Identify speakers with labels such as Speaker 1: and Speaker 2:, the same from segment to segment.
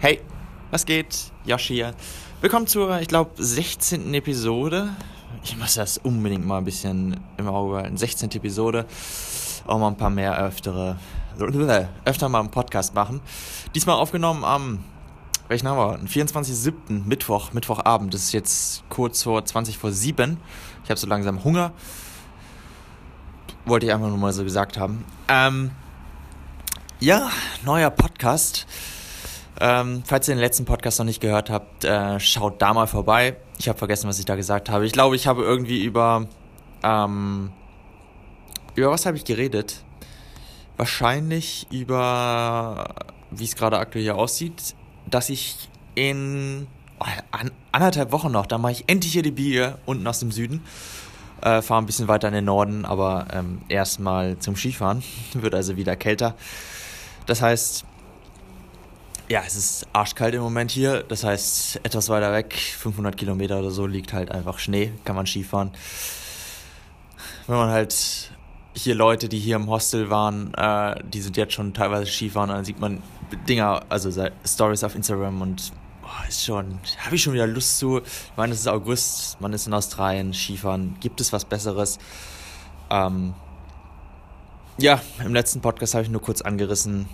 Speaker 1: Hey, was geht? Josh hier. Willkommen zur, ich glaube, 16. Episode. Ich muss das unbedingt mal ein bisschen im Auge halten. 16. Episode. Auch mal ein paar mehr öftere, öfter mal einen Podcast machen. Diesmal aufgenommen am, welchen haben wir? 24.07. Mittwoch, Mittwochabend. Das ist jetzt kurz vor 20 vor 7. Ich habe so langsam Hunger. Wollte ich einfach nur mal so gesagt haben. Ähm, ja, neuer Podcast. Ähm, falls ihr den letzten Podcast noch nicht gehört habt, äh, schaut da mal vorbei. Ich habe vergessen, was ich da gesagt habe. Ich glaube, ich habe irgendwie über ähm, über was habe ich geredet? Wahrscheinlich über wie es gerade aktuell hier aussieht, dass ich in oh, an, anderthalb Wochen noch, da mache ich endlich hier die Biege unten aus dem Süden. Äh, fahre ein bisschen weiter in den Norden, aber ähm, erstmal zum Skifahren. Wird also wieder kälter. Das heißt, ja, es ist arschkalt im Moment hier. Das heißt, etwas weiter weg, 500 Kilometer oder so, liegt halt einfach Schnee, kann man Skifahren. Wenn man halt hier Leute, die hier im Hostel waren, äh, die sind jetzt schon teilweise Skifahren, dann sieht man Dinger, also Stories auf Instagram und oh, ist schon, habe ich schon wieder Lust zu. Ich meine, es ist August, man ist in Australien, Skifahren, gibt es was Besseres? Ähm, ja, im letzten Podcast habe ich nur kurz angerissen,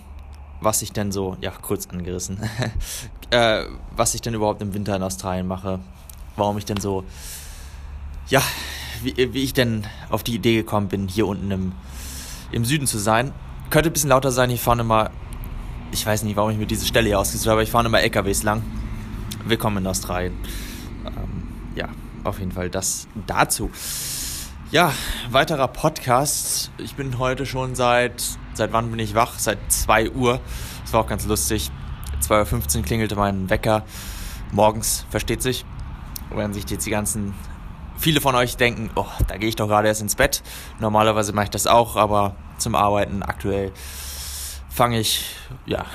Speaker 1: was ich denn so, ja, kurz angerissen, äh, was ich denn überhaupt im Winter in Australien mache, warum ich denn so, ja, wie, wie ich denn auf die Idee gekommen bin, hier unten im, im Süden zu sein. Könnte ein bisschen lauter sein, ich fahre immer, ich weiß nicht, warum ich mir diese Stelle hier ausgesucht habe, aber ich fahre immer LKWs lang. Willkommen in Australien. Ähm, ja, auf jeden Fall das dazu. Ja, weiterer Podcast. Ich bin heute schon seit Seit wann bin ich wach? Seit 2 Uhr. Das war auch ganz lustig. 2.15 Uhr klingelte mein Wecker. Morgens, versteht sich. Wenn sich jetzt die ganzen. Viele von euch denken, oh, da gehe ich doch gerade erst ins Bett. Normalerweise mache ich das auch, aber zum Arbeiten aktuell fange ich, ja,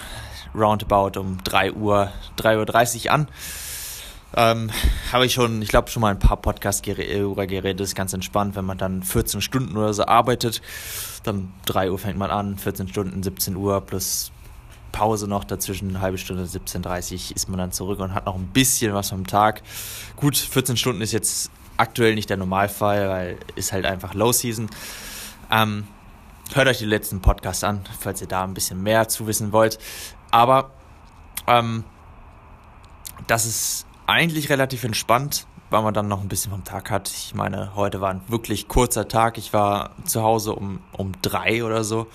Speaker 1: roundabout um 3 Uhr, 3.30 Uhr an. Ähm, habe ich schon, ich glaube, schon mal ein paar Podcasts darüber geredet. ist ganz entspannt, wenn man dann 14 Stunden oder so arbeitet. Dann 3 Uhr fängt man an, 14 Stunden, 17 Uhr plus Pause noch dazwischen, eine halbe Stunde, 17.30 Uhr ist man dann zurück und hat noch ein bisschen was vom Tag. Gut, 14 Stunden ist jetzt aktuell nicht der Normalfall, weil ist halt einfach Low Season. Ähm, hört euch die letzten Podcasts an, falls ihr da ein bisschen mehr zu wissen wollt. Aber ähm, das ist eigentlich relativ entspannt, weil man dann noch ein bisschen vom Tag hat. Ich meine, heute war ein wirklich kurzer Tag. Ich war zu Hause um, um drei oder so.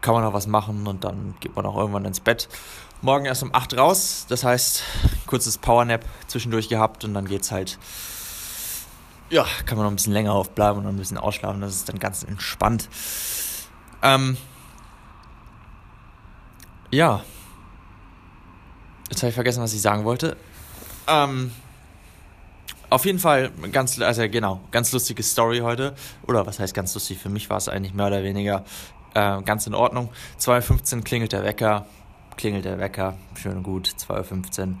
Speaker 1: Kann man noch was machen und dann geht man auch irgendwann ins Bett. Morgen erst um acht raus. Das heißt, kurzes Powernap zwischendurch gehabt und dann geht's halt. Ja, kann man noch ein bisschen länger aufbleiben und noch ein bisschen ausschlafen. Das ist dann ganz entspannt. Ähm, ja. Jetzt habe ich vergessen, was ich sagen wollte. Ähm, auf jeden Fall ganz, also genau, ganz lustige Story heute. Oder was heißt ganz lustig? Für mich war es eigentlich mehr oder weniger äh, ganz in Ordnung. 2.15 Uhr klingelt der Wecker. Klingelt der Wecker. Schön und gut. 2.15 Uhr.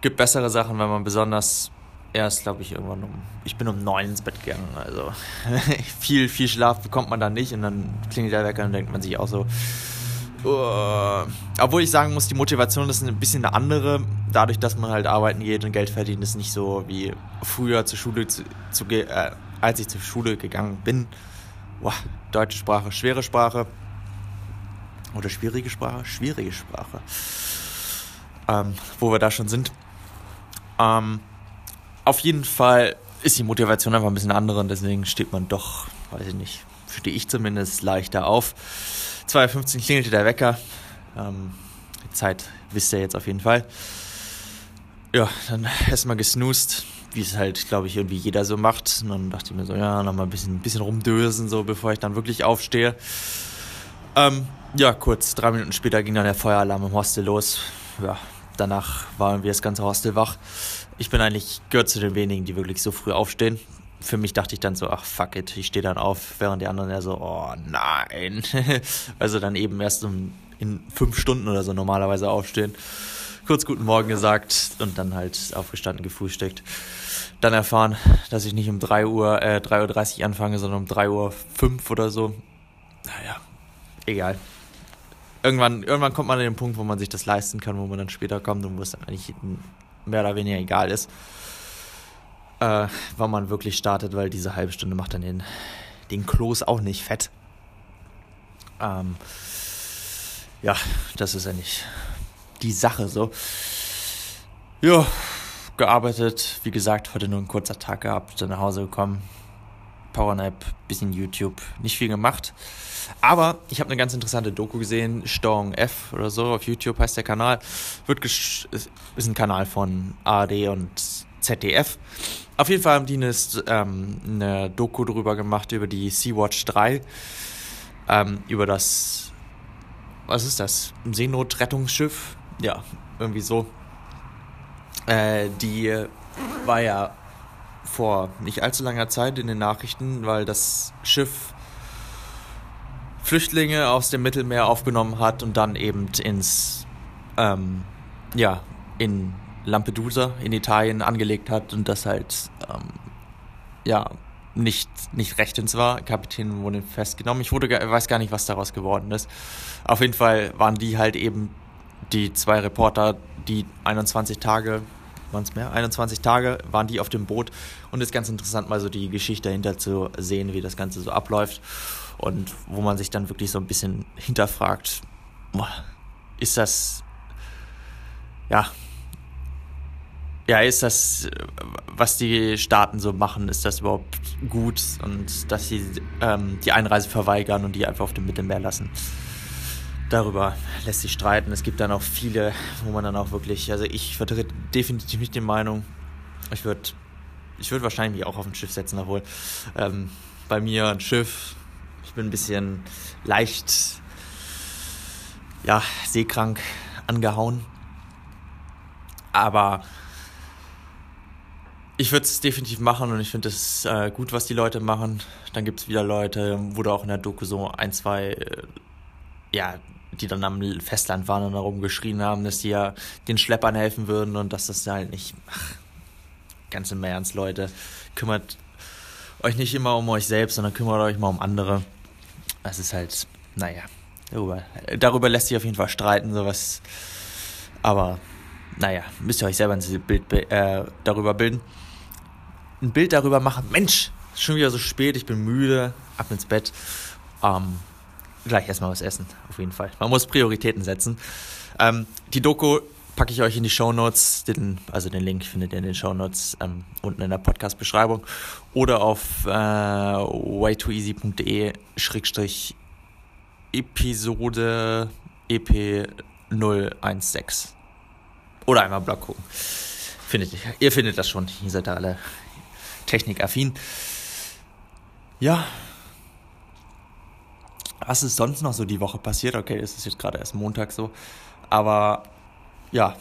Speaker 1: Gibt bessere Sachen, wenn man besonders erst, glaube ich, irgendwann um. Ich bin um neun ins Bett gegangen. Also viel, viel Schlaf bekommt man dann nicht. Und dann klingelt der Wecker und denkt man sich auch so, Uh, obwohl ich sagen muss, die Motivation ist ein bisschen eine andere. Dadurch, dass man halt arbeiten geht und Geld verdient, ist nicht so wie früher zur Schule, zu, zu äh, als ich zur Schule gegangen bin. Boah, deutsche Sprache, schwere Sprache. Oder schwierige Sprache? Schwierige Sprache. Ähm, wo wir da schon sind. Ähm, auf jeden Fall ist die Motivation einfach ein bisschen andere und deswegen steht man doch, weiß ich nicht, stehe ich zumindest leichter auf. 2.15 Uhr klingelte der Wecker. Ähm, die Zeit wisst ihr jetzt auf jeden Fall. Ja, dann erstmal gesnoost, wie es halt, glaube ich, irgendwie jeder so macht. Und dann dachte ich mir so, ja, nochmal ein bisschen, ein bisschen rumdösen, so bevor ich dann wirklich aufstehe. Ähm, ja, kurz, drei Minuten später ging dann der Feueralarm im Hostel los. Ja, danach waren wir das ganze Hostel wach. Ich bin eigentlich, gehört zu den wenigen, die wirklich so früh aufstehen für mich dachte ich dann so, ach fuck it, ich stehe dann auf, während die anderen ja so, oh nein. also dann eben erst um, in fünf Stunden oder so normalerweise aufstehen. Kurz guten Morgen gesagt und dann halt aufgestanden, gefrühstückt. Dann erfahren, dass ich nicht um 3 Uhr, äh, 3.30 Uhr anfange, sondern um 3 Uhr 5 oder so. Naja, egal. irgendwann, irgendwann kommt man an den Punkt, wo man sich das leisten kann, wo man dann später kommt und wo es dann eigentlich mehr oder weniger egal ist, äh, wann man wirklich startet, weil diese halbe Stunde macht dann den, den Kloß auch nicht fett. Ähm, ja, das ist ja nicht die Sache so. Ja, gearbeitet. Wie gesagt, heute nur ein kurzer Tag gehabt, dann nach Hause gekommen. Powernap, bisschen YouTube, nicht viel gemacht. Aber ich habe eine ganz interessante Doku gesehen, Steuerung F oder so, auf YouTube heißt der Kanal. Wird ist ein Kanal von ARD und ZDF. Auf jeden Fall haben die eine, ähm, eine Doku drüber gemacht, über die Sea-Watch 3. Ähm, über das, was ist das? Ein Seenotrettungsschiff? Ja, irgendwie so. Äh, die war ja vor nicht allzu langer Zeit in den Nachrichten, weil das Schiff Flüchtlinge aus dem Mittelmeer aufgenommen hat und dann eben ins, ähm, ja, in Lampedusa in Italien angelegt hat und das halt, ähm, ja, nicht, nicht rechtens war. Kapitän wurde festgenommen. Ich wurde, weiß gar nicht, was daraus geworden ist. Auf jeden Fall waren die halt eben die zwei Reporter, die 21 Tage, waren es mehr? 21 Tage waren die auf dem Boot und es ist ganz interessant, mal so die Geschichte dahinter zu sehen, wie das Ganze so abläuft und wo man sich dann wirklich so ein bisschen hinterfragt, ist das, ja, ja, ist das, was die Staaten so machen, ist das überhaupt gut und dass sie ähm, die Einreise verweigern und die einfach auf dem Mittelmeer lassen? Darüber lässt sich streiten. Es gibt dann auch viele, wo man dann auch wirklich, also ich vertrete definitiv nicht die Meinung, ich würde ich würd wahrscheinlich mich auch auf ein Schiff setzen, obwohl ähm, bei mir ein Schiff, ich bin ein bisschen leicht, ja, seekrank angehauen. Aber ich würde es definitiv machen und ich finde es äh, gut, was die Leute machen. Dann gibt es wieder Leute, wurde auch in der Doku so ein, zwei, äh, ja, die dann am Festland waren und darum geschrien haben, dass die ja den Schleppern helfen würden und dass das halt nicht. Ach, ganz im Ernst, Leute. Kümmert euch nicht immer um euch selbst, sondern kümmert euch mal um andere. Das ist halt, naja, darüber, darüber lässt sich auf jeden Fall streiten, sowas. Aber, naja, müsst ihr euch selber ein Bild äh, darüber bilden ein Bild darüber machen, Mensch, schon wieder so spät, ich bin müde, ab ins Bett. Ähm, gleich erstmal was essen, auf jeden Fall. Man muss Prioritäten setzen. Ähm, die Doku packe ich euch in die Show Notes, den, also den Link findet ihr in den Show Notes ähm, unten in der Podcast-Beschreibung oder auf äh, waytoeasy.de Schrägstrich Episode EP 016 oder einmal Blog gucken. Findet ihr findet das schon, ihr seid da alle technikaffin. Ja. Was ist sonst noch so die Woche passiert? Okay, es ist jetzt gerade erst Montag so. Aber ja,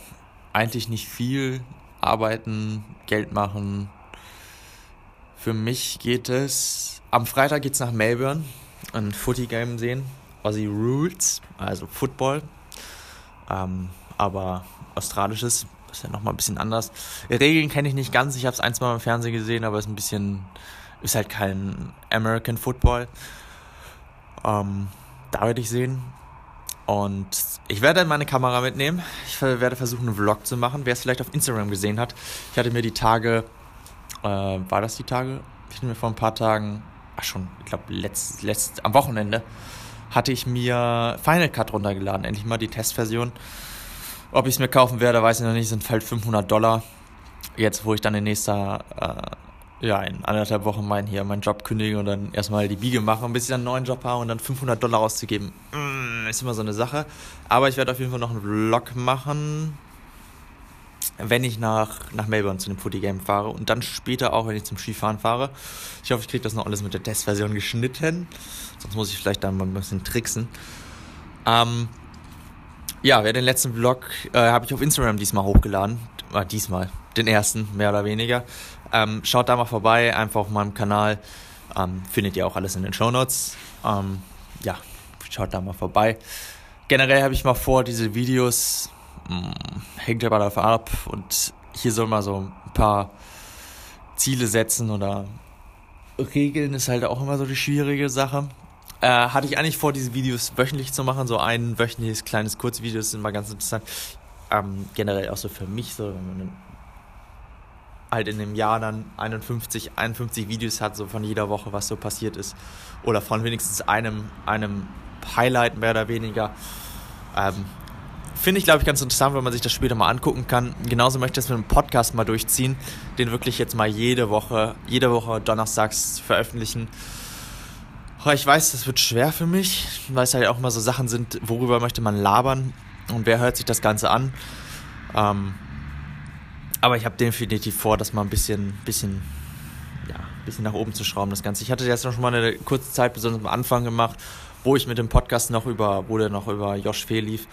Speaker 1: eigentlich nicht viel. Arbeiten, Geld machen. Für mich geht es. Am Freitag geht es nach Melbourne. Ein Footy-Game sehen. Aussie Rules, also Football. Ähm, aber australisches ist ja nochmal ein bisschen anders. Regeln kenne ich nicht ganz. Ich habe es ein, zwei Mal im Fernsehen gesehen, aber es ist ein bisschen, ist halt kein American Football. Ähm, da werde ich sehen. Und ich werde meine Kamera mitnehmen. Ich werde versuchen, einen Vlog zu machen. Wer es vielleicht auf Instagram gesehen hat, ich hatte mir die Tage, äh, war das die Tage? Ich hatte mir vor ein paar Tagen, ach schon, ich glaube, letzt, letzt, am Wochenende, hatte ich mir Final Cut runtergeladen. Endlich mal die Testversion. Ob ich es mir kaufen werde, weiß ich noch nicht, sind halt 500 Dollar. Jetzt, wo ich dann in nächster, äh, ja, in anderthalb Wochen mein, hier meinen Job kündige und dann erstmal die Biege mache, bis ich dann einen neuen Job habe und dann 500 Dollar auszugeben, mm, ist immer so eine Sache. Aber ich werde auf jeden Fall noch einen Vlog machen, wenn ich nach, nach Melbourne zu dem Footy Game fahre und dann später auch, wenn ich zum Skifahren fahre. Ich hoffe, ich kriege das noch alles mit der Testversion geschnitten. Sonst muss ich vielleicht dann mal ein bisschen tricksen. Ähm, ja, wer den letzten Vlog äh, habe ich auf Instagram diesmal hochgeladen. Äh, diesmal, den ersten, mehr oder weniger. Ähm, schaut da mal vorbei, einfach auf meinem Kanal. Ähm, findet ihr auch alles in den Show Notes. Ähm, ja, schaut da mal vorbei. Generell habe ich mal vor, diese Videos, mh, hm, hängt aber davon ab. Und hier soll mal so ein paar Ziele setzen oder Regeln ist halt auch immer so die schwierige Sache. Äh, hatte ich eigentlich vor, diese Videos wöchentlich zu machen. So ein wöchentliches kleines Kurzvideo ist immer ganz interessant. Ähm, generell auch so für mich, so wenn man halt in dem Jahr dann 51, 51 Videos hat, so von jeder Woche, was so passiert ist. Oder von wenigstens einem, einem Highlight mehr oder weniger. Ähm, Finde ich, glaube ich, ganz interessant, wenn man sich das später mal angucken kann. Genauso möchte ich das mit einem Podcast mal durchziehen, den wirklich jetzt mal jede Woche, jede Woche donnerstags veröffentlichen. Ich weiß, das wird schwer für mich, weil es halt auch mal so Sachen sind, worüber möchte man labern und wer hört sich das Ganze an. Ähm, aber ich habe definitiv vor, das mal ein bisschen, bisschen, ja, bisschen nach oben zu schrauben, das Ganze. Ich hatte jetzt noch schon mal eine kurze Zeit, besonders am Anfang gemacht, wo ich mit dem Podcast noch über, wo der noch über Josh Fee lief,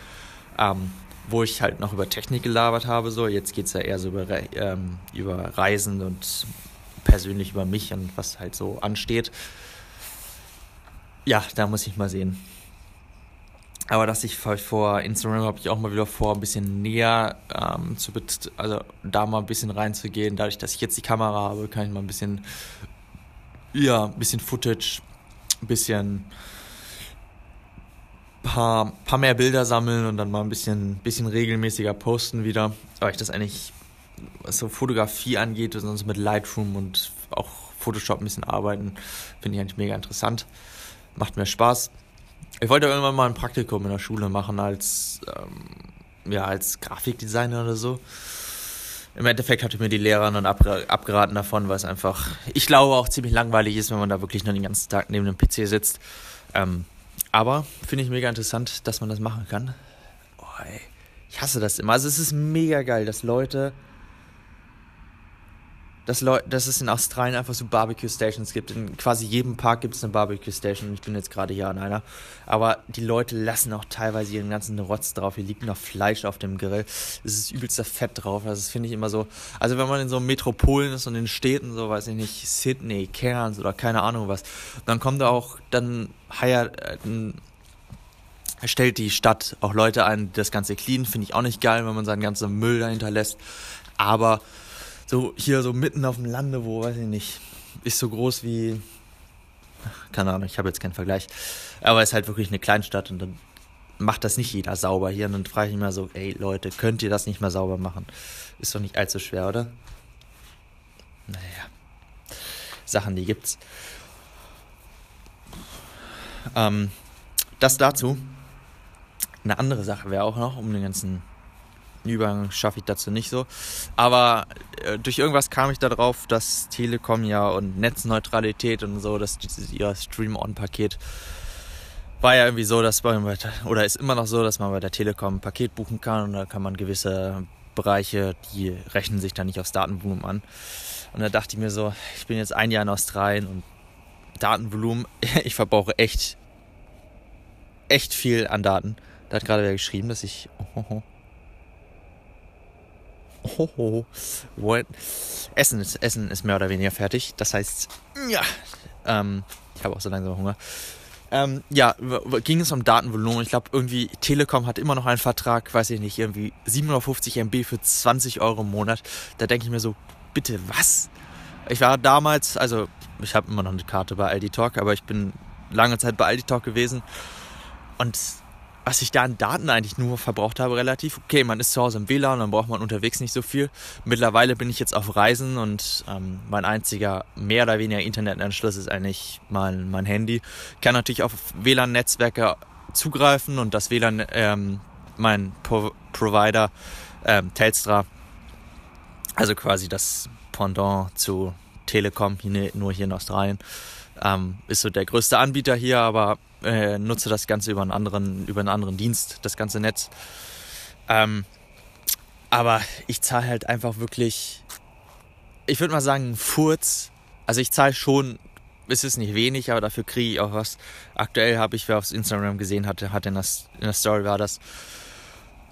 Speaker 1: ähm, wo ich halt noch über Technik gelabert habe. So, jetzt geht es ja eher so über, ähm, über Reisen und persönlich über mich und was halt so ansteht. Ja, da muss ich mal sehen. Aber dass ich vor Instagram habe ich auch mal wieder vor, ein bisschen näher ähm, zu also da mal ein bisschen reinzugehen. Dadurch, dass ich jetzt die Kamera habe, kann ich mal ein bisschen, ja, ein bisschen Footage, ein bisschen paar, paar mehr Bilder sammeln und dann mal ein bisschen, bisschen regelmäßiger posten wieder. Weil ich das eigentlich, was so Fotografie angeht, sonst mit Lightroom und auch Photoshop ein bisschen arbeiten, finde ich eigentlich mega interessant. Macht mir Spaß. Ich wollte irgendwann mal ein Praktikum in der Schule machen als, ähm, ja, als Grafikdesigner oder so. Im Endeffekt hatte mir die Lehrerin dann abgeraten davon, weil es einfach, ich glaube, auch ziemlich langweilig ist, wenn man da wirklich nur den ganzen Tag neben dem PC sitzt. Ähm, aber finde ich mega interessant, dass man das machen kann. Oh. Ich hasse das immer. Also es ist mega geil, dass Leute dass, Leu dass es in Australien einfach so Barbecue-Stations gibt. In quasi jedem Park gibt es eine Barbecue-Station. Ich bin jetzt gerade hier an einer. Aber die Leute lassen auch teilweise ihren ganzen Rotz drauf. Hier liegt noch Fleisch auf dem Grill. Es ist übelster Fett drauf. Also das finde ich immer so. Also wenn man in so Metropolen ist und in Städten, so weiß ich nicht, Sydney, Cairns oder keine Ahnung was, dann kommt da auch, dann heiert, äh, stellt die Stadt auch Leute ein, die das Ganze clean. Finde ich auch nicht geil, wenn man seinen ganzen Müll dahinter lässt. Aber so hier so mitten auf dem Lande, wo, weiß ich nicht, ist so groß wie, keine Ahnung, ich habe jetzt keinen Vergleich, aber ist halt wirklich eine Kleinstadt und dann macht das nicht jeder sauber hier und dann frage ich mich mal so, ey Leute, könnt ihr das nicht mal sauber machen? Ist doch nicht allzu schwer, oder? Naja, Sachen, die gibt's. Ähm, das dazu. Eine andere Sache wäre auch noch, um den ganzen Übergang schaffe ich dazu nicht so. Aber äh, durch irgendwas kam ich darauf, dass Telekom ja und Netzneutralität und so, dass ihr Stream-On-Paket war ja irgendwie so, dass man oder ist immer noch so, dass man bei der Telekom ein Paket buchen kann und da kann man gewisse Bereiche, die rechnen sich dann nicht aufs Datenvolumen an. Und da dachte ich mir so, ich bin jetzt ein Jahr in Australien und Datenvolumen, ich verbrauche echt, echt viel an Daten. Da hat gerade wer geschrieben, dass ich, oh, oh, oh, Hoho. What? Essen ist, Essen ist mehr oder weniger fertig. Das heißt, ja, ähm, ich habe auch so langsam Hunger. Ähm, ja, ging es um Datenvolumen. Ich glaube, irgendwie Telekom hat immer noch einen Vertrag, weiß ich nicht, irgendwie 750 MB für 20 Euro im Monat. Da denke ich mir so, bitte was? Ich war damals, also ich habe immer noch eine Karte bei Aldi Talk, aber ich bin lange Zeit bei Aldi Talk gewesen. Und was ich da an Daten eigentlich nur verbraucht habe, relativ. Okay, man ist zu Hause im WLAN, dann braucht man unterwegs nicht so viel. Mittlerweile bin ich jetzt auf Reisen und ähm, mein einziger mehr oder weniger Internetanschluss ist eigentlich mein, mein Handy. Ich kann natürlich auf WLAN-Netzwerke zugreifen und das WLAN, ähm, mein Pro Provider, ähm, Telstra, also quasi das Pendant zu Telekom, hier, nur hier in Australien, ähm, ist so der größte Anbieter hier, aber äh, nutze das Ganze über einen anderen, über einen anderen Dienst, das ganze Netz. Ähm, aber ich zahle halt einfach wirklich, ich würde mal sagen, Furz. Also ich zahle schon, es ist nicht wenig, aber dafür kriege ich auch was. Aktuell habe ich, wer auf Instagram gesehen hatte, hat in der, in der Story war das,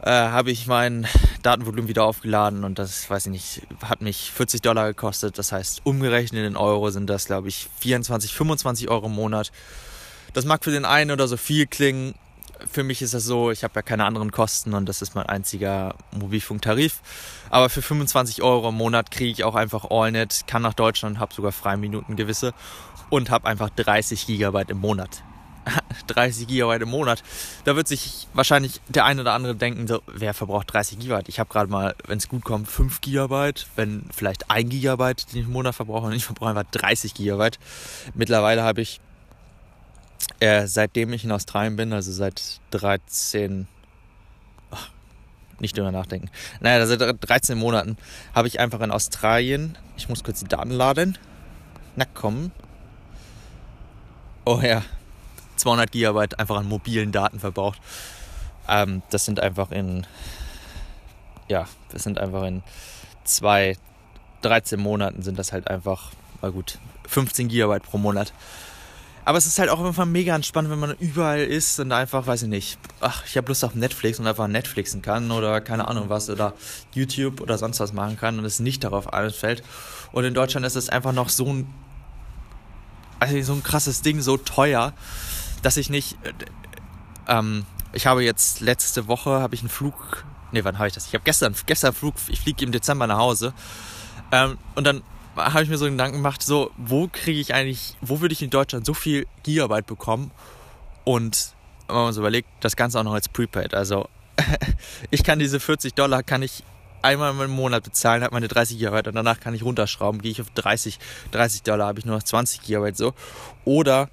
Speaker 1: äh, habe ich mein Datenvolumen wieder aufgeladen und das, weiß ich nicht, hat mich 40 Dollar gekostet. Das heißt, umgerechnet in Euro sind das, glaube ich, 24, 25 Euro im Monat. Das mag für den einen oder so viel klingen. Für mich ist das so, ich habe ja keine anderen Kosten und das ist mein einziger Mobilfunktarif. Aber für 25 Euro im Monat kriege ich auch einfach AllNet, kann nach Deutschland, habe sogar Freiminuten gewisse und habe einfach 30 Gigabyte im Monat. 30 Gigabyte im Monat. Da wird sich wahrscheinlich der eine oder andere denken, so, wer verbraucht 30 Gigabyte? Ich habe gerade mal, wenn es gut kommt, 5 Gigabyte, wenn vielleicht 1 Gigabyte, den ich im Monat verbrauche und ich verbrauche einfach 30 Gigabyte. Mittlerweile habe ich, äh, seitdem ich in Australien bin, also seit 13, ach, nicht drüber nachdenken, naja, seit 13 Monaten habe ich einfach in Australien, ich muss kurz die Daten laden, na komm, oh ja, 200 Gigabyte einfach an mobilen Daten verbraucht. Ähm, das sind einfach in, ja, das sind einfach in zwei, 13 Monaten sind das halt einfach, mal gut, 15 Gigabyte pro Monat. Aber es ist halt auch einfach mega entspannt, wenn man überall ist und einfach, weiß ich nicht, ach, ich habe Lust auf Netflix und einfach Netflixen kann oder keine Ahnung was oder YouTube oder sonst was machen kann und es nicht darauf anfällt. Und in Deutschland ist es einfach noch so ein, also so ein krasses Ding, so teuer, dass ich nicht, äh, ähm, ich habe jetzt letzte Woche habe ich einen Flug, nee, wann habe ich das? Ich habe gestern, gestern Flug, ich fliege im Dezember nach Hause ähm, und dann habe ich mir so Gedanken gemacht, so, wo kriege ich eigentlich, wo würde ich in Deutschland so viel Gigabyte bekommen und wenn man so überlegt, das Ganze auch noch als Prepaid, also ich kann diese 40 Dollar, kann ich einmal im Monat bezahlen, habe meine 30 Gigabyte und danach kann ich runterschrauben, gehe ich auf 30, 30 Dollar, habe ich nur noch 20 Gigabyte so. Oder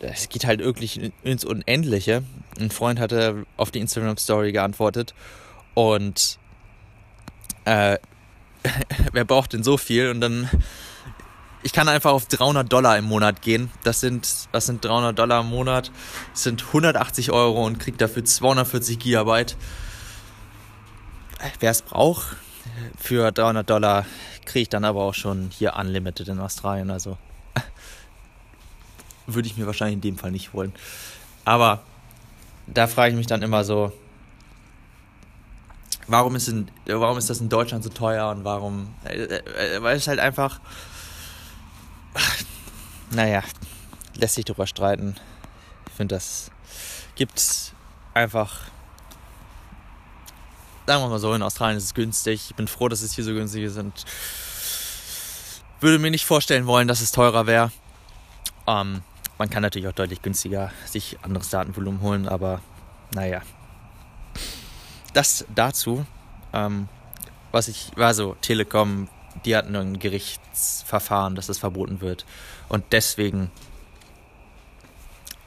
Speaker 1: es geht halt wirklich ins Unendliche. Ein Freund hatte auf die Instagram Story geantwortet und äh, wer braucht denn so viel? Und dann, ich kann einfach auf 300 Dollar im Monat gehen. Das sind, was sind 300 Dollar im Monat? Das sind 180 Euro und kriegt dafür 240 Gigabyte. Wer es braucht, für 300 Dollar kriege ich dann aber auch schon hier Unlimited in Australien. Also würde ich mir wahrscheinlich in dem Fall nicht holen. Aber da frage ich mich dann immer so, warum ist, in, warum ist das in Deutschland so teuer und warum, äh, äh, weil es halt einfach, naja, lässt sich darüber streiten. Ich finde, das gibt einfach, sagen wir mal so, in Australien ist es günstig. Ich bin froh, dass es hier so günstig ist und würde mir nicht vorstellen wollen, dass es teurer wäre. Ähm, man kann natürlich auch deutlich günstiger sich anderes Datenvolumen holen, aber naja. Das dazu, ähm, was ich, also Telekom, die hatten ein Gerichtsverfahren, dass das verboten wird. Und deswegen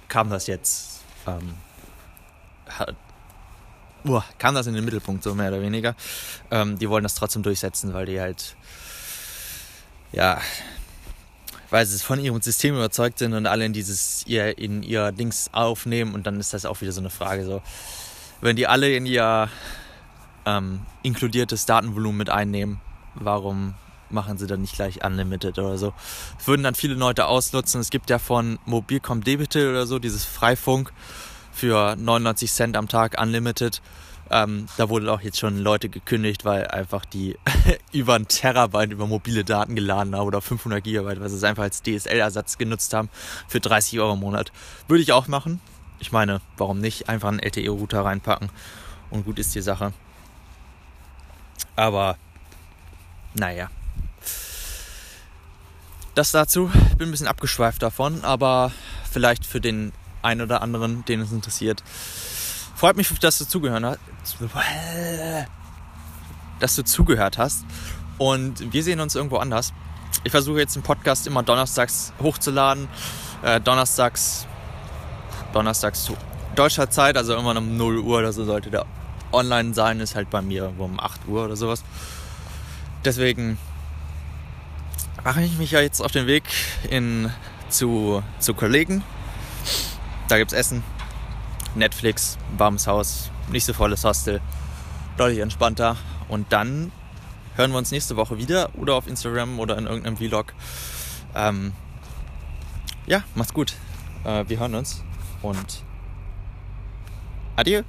Speaker 1: kam das jetzt, ähm, uh, kam das in den Mittelpunkt, so mehr oder weniger. Ähm, die wollen das trotzdem durchsetzen, weil die halt, ja, weil sie von ihrem System überzeugt sind und alle in dieses ihr in ihr Dings aufnehmen und dann ist das auch wieder so eine Frage so. Wenn die alle in ihr ähm, inkludiertes Datenvolumen mit einnehmen warum machen sie dann nicht gleich unlimited oder so? Das würden dann viele Leute ausnutzen. Es gibt ja von Mobilcom Debitel oder so dieses Freifunk für 99 Cent am Tag unlimited ähm, da wurden auch jetzt schon Leute gekündigt, weil einfach die über ein Terabyte über mobile Daten geladen haben oder 500 Gigabyte, weil sie es einfach als DSL-Ersatz genutzt haben für 30 Euro im Monat. Würde ich auch machen. Ich meine, warum nicht? Einfach einen LTE-Router reinpacken und gut ist die Sache. Aber, naja. Das dazu. Bin ein bisschen abgeschweift davon, aber vielleicht für den einen oder anderen, den es interessiert, Freut mich, dass du zugehört hast. Dass du zugehört hast. Und wir sehen uns irgendwo anders. Ich versuche jetzt den Podcast immer donnerstags hochzuladen. Äh, donnerstags, donnerstags zu deutscher Zeit, also immer um 0 Uhr oder so sollte der online sein. Ist halt bei mir um 8 Uhr oder sowas. Deswegen mache ich mich ja jetzt auf den Weg in, zu, zu Kollegen. Da gibt es Essen. Netflix, warmes Haus, nicht so volles Hostel, deutlich entspannter. Und dann hören wir uns nächste Woche wieder oder auf Instagram oder in irgendeinem Vlog. Ähm, ja, macht's gut. Äh, wir hören uns und adieu.